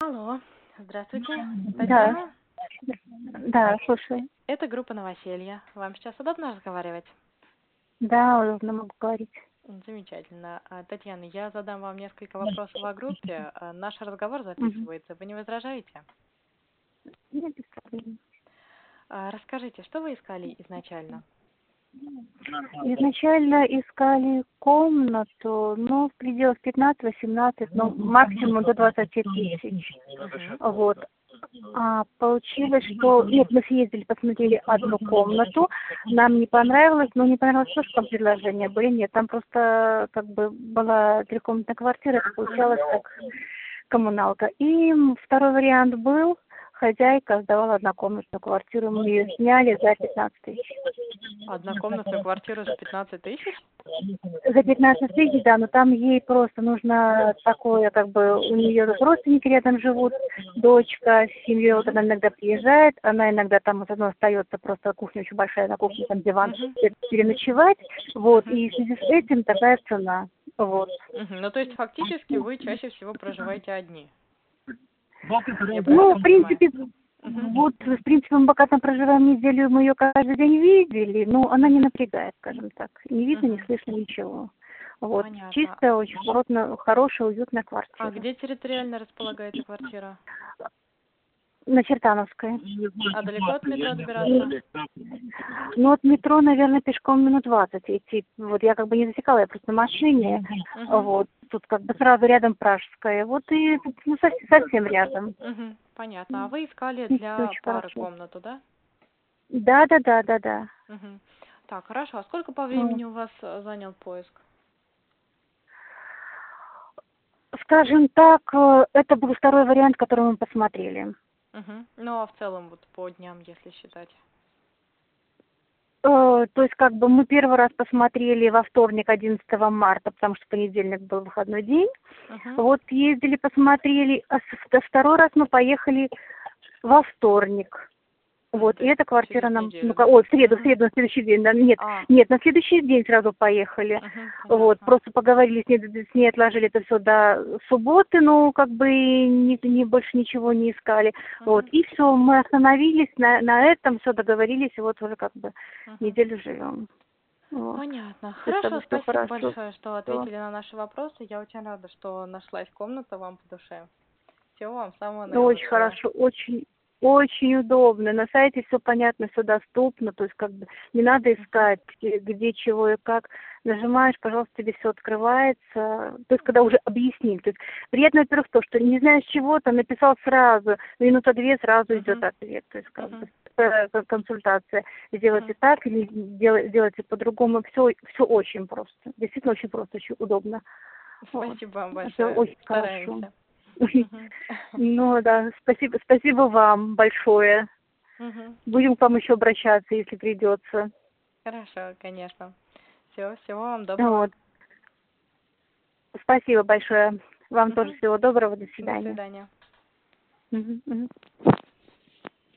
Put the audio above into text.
Алло, здравствуйте. Да. Татьяна? Да, слушай. Это группа «Новоселье». Вам сейчас удобно разговаривать? Да, удобно могу говорить. Замечательно. А, Татьяна, я задам вам несколько вопросов о группе. А, Наш разговор записывается. Вы не возражаете? Нет, без проблем. А, Расскажите, что вы искали изначально? Изначально искали комнату, ну, в пределах 15-18, ну, максимум до 20 тысяч. Вот. А получилось, что... Нет, мы съездили, посмотрели одну комнату, нам не понравилось, но не понравилось то, что там предложения были. Нет, там просто как бы была трехкомнатная квартира, это получалось как коммуналка. И второй вариант был, хозяйка сдавала однокомнатную квартиру, мы ее сняли за 15 тысяч. Однокомнатную квартиру за 15 тысяч? За 15 тысяч, да, но там ей просто нужно такое, как бы, у нее родственники рядом живут, дочка с семьей, вот она иногда приезжает, она иногда там вот одно остается, просто кухня очень большая, на кухне там диван, переночевать, вот, и в связи с этим такая цена, вот. Ну, то есть фактически вы чаще всего проживаете одни? Ну, в принципе, вот, в принципе, мы пока там проживаем неделю, мы ее каждый день видели, но она не напрягает, скажем так, не видно, не слышно ничего. Вот, Понятно. чистая, очень плотно, хорошая, уютная квартира. А где территориально располагается квартира? На Чертановской. А далеко от метро добираться? Ну, от метро, наверное, пешком минут 20 идти. Вот я как бы не засекала, я просто на машине. Мгм. Вот, тут как бы сразу рядом Пражская. Вот и ну, со- совсем рядом. Мгм. Понятно. А вы искали для пары комнату, да? Да, да, да, да, да. Мгм. Так, хорошо. А сколько по времени у вас э, занял поиск? Скажем так, э, это был второй вариант, который мы посмотрели. Мгм. Ну, а в целом вот по дням, если считать. Э, То есть, как бы мы первый раз посмотрели во вторник, 11 марта, потому что понедельник был выходной день. Мгм. Вот ездили, посмотрели, а второй раз мы поехали во вторник. Вот, и есть эта квартира нам, ну, да? ой, в среду, в среду, на следующий день, да, нет, А. нет, на следующий день сразу поехали. Мгм. Вот, Понятно. просто поговорили с ней, с ней отложили это все до субботы, ну, как бы ни, ни- больше ничего не искали. Вот, Мгм. и все, мы остановились на, на этом, все договорились, и вот уже как бы Мгм. неделю живем. Вот. Понятно. Хорошо, спасибо хорошо. большое, что ответили на наши вопросы. Я очень рада, что нашлась комната вам по душе. Всего вам самого наилучшего. Очень хорошо, очень, очень удобно. На сайте все понятно, все доступно, то есть как бы не надо искать, где, чего и как. Нажимаешь, пожалуйста, тебе все открывается. То есть когда уже объяснили. То есть приятно, во-первых, то, что не знаешь чего, там написал сразу, минута две сразу Мгм. идет ответ. То есть как Мгм. бы консультация. Сделайте Мгм. так или дел- делайте по-другому. Все, все очень просто. Действительно очень просто, очень удобно. Вот. Спасибо вам Это большое. очень Стараемся. хорошо. Ну да, спасибо, спасибо вам большое. Будем к вам еще обращаться, если придется. Хорошо, конечно. Все, всего вам доброго. Вот. Спасибо большое. Вам тоже всего доброго. До До свидания. свидания. Мгм, мгм.